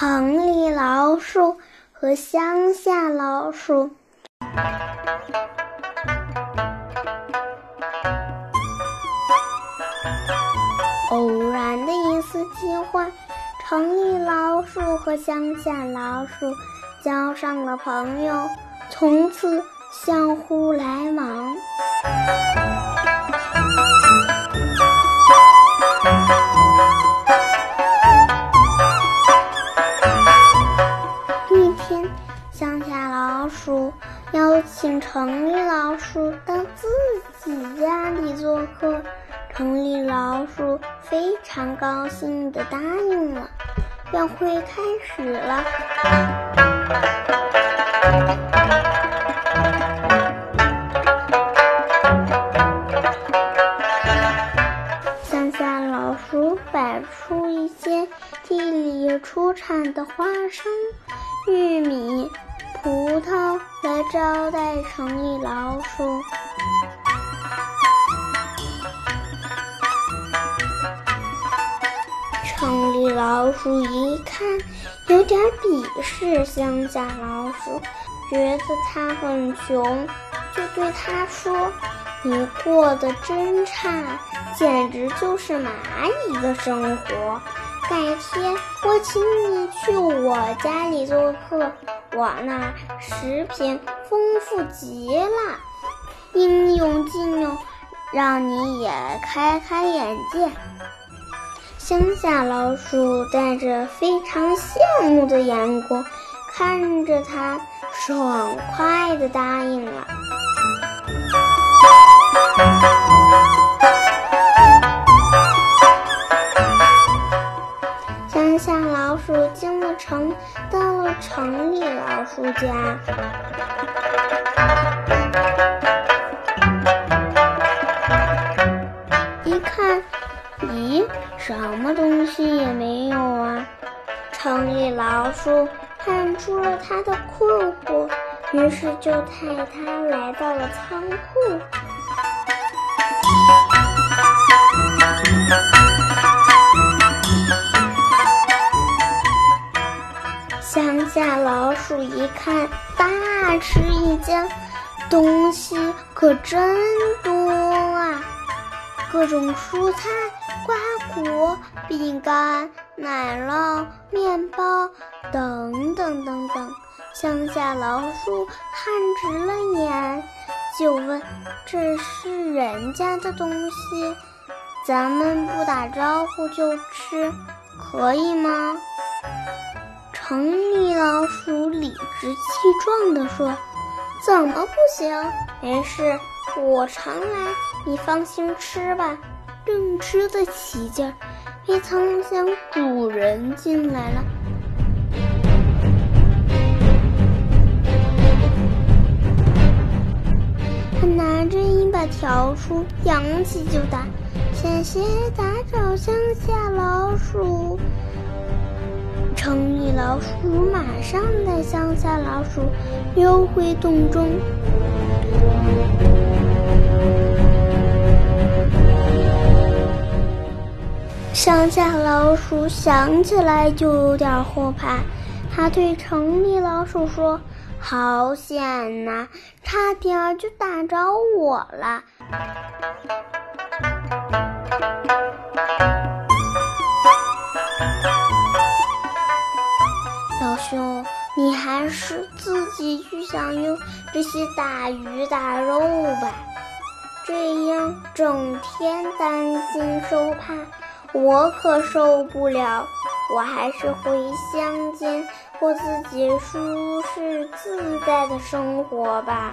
城里老鼠和乡下老鼠。偶然的一次机会，城里老鼠和乡下老鼠交上了朋友，从此相互来往。老鼠邀请城里老鼠到自己家里做客，城里老鼠非常高兴地答应了。宴会开始了。乡下老鼠摆出一些地里出产的花生、玉米、葡萄来招待城里老鼠。城里老鼠一看，有点鄙视乡下老鼠，觉得它很穷，就对它说：“你过得真差，简直就是蚂蚁的生活。改天我请你去我家里做客，我那食品丰富极了，应有尽有，让你也开开眼界。”乡下老鼠带着非常羡慕的眼光看着他，爽快地答应了。了城，到了城里老鼠家。一看，咦，什么东西也没有啊！城里老鼠看出了他的困惑，于是就带他来到了仓库。老鼠一看，大吃一惊，东西可真多啊！各种蔬菜、瓜果、饼干、奶酪、面包等等等等。乡下老鼠看直了眼，就问：“这是人家的东西，咱们不打招呼就吃，可以吗？”城里老鼠理直气壮地说：“怎么不行？没事，我常来，你放心吃吧。”正吃得起劲儿，没曾想主人进来了。他拿着一把笤帚，扬起就打。险些打着乡下老鼠。城里老鼠马上带乡下老鼠溜回洞中。乡下老鼠想起来就有点后怕，他对城里老鼠说：“好险呐，差点就打着我了。”兄，你还是自己去享用这些大鱼大肉吧，这样整天担惊受怕。我可受不了，我还是回乡间过自己舒适自在的生活吧。